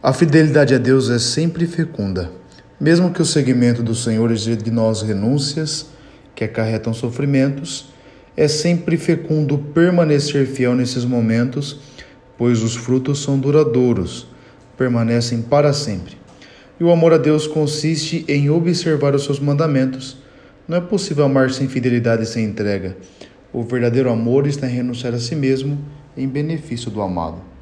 A fidelidade a Deus é sempre fecunda. Mesmo que o seguimento do Senhor exige de nós renúncias que acarretam sofrimentos, é sempre fecundo permanecer fiel nesses momentos, pois os frutos são duradouros, permanecem para sempre. E o amor a Deus consiste em observar os seus mandamentos. Não é possível amar sem fidelidade e sem entrega. O verdadeiro amor está em renunciar a si mesmo em benefício do amado.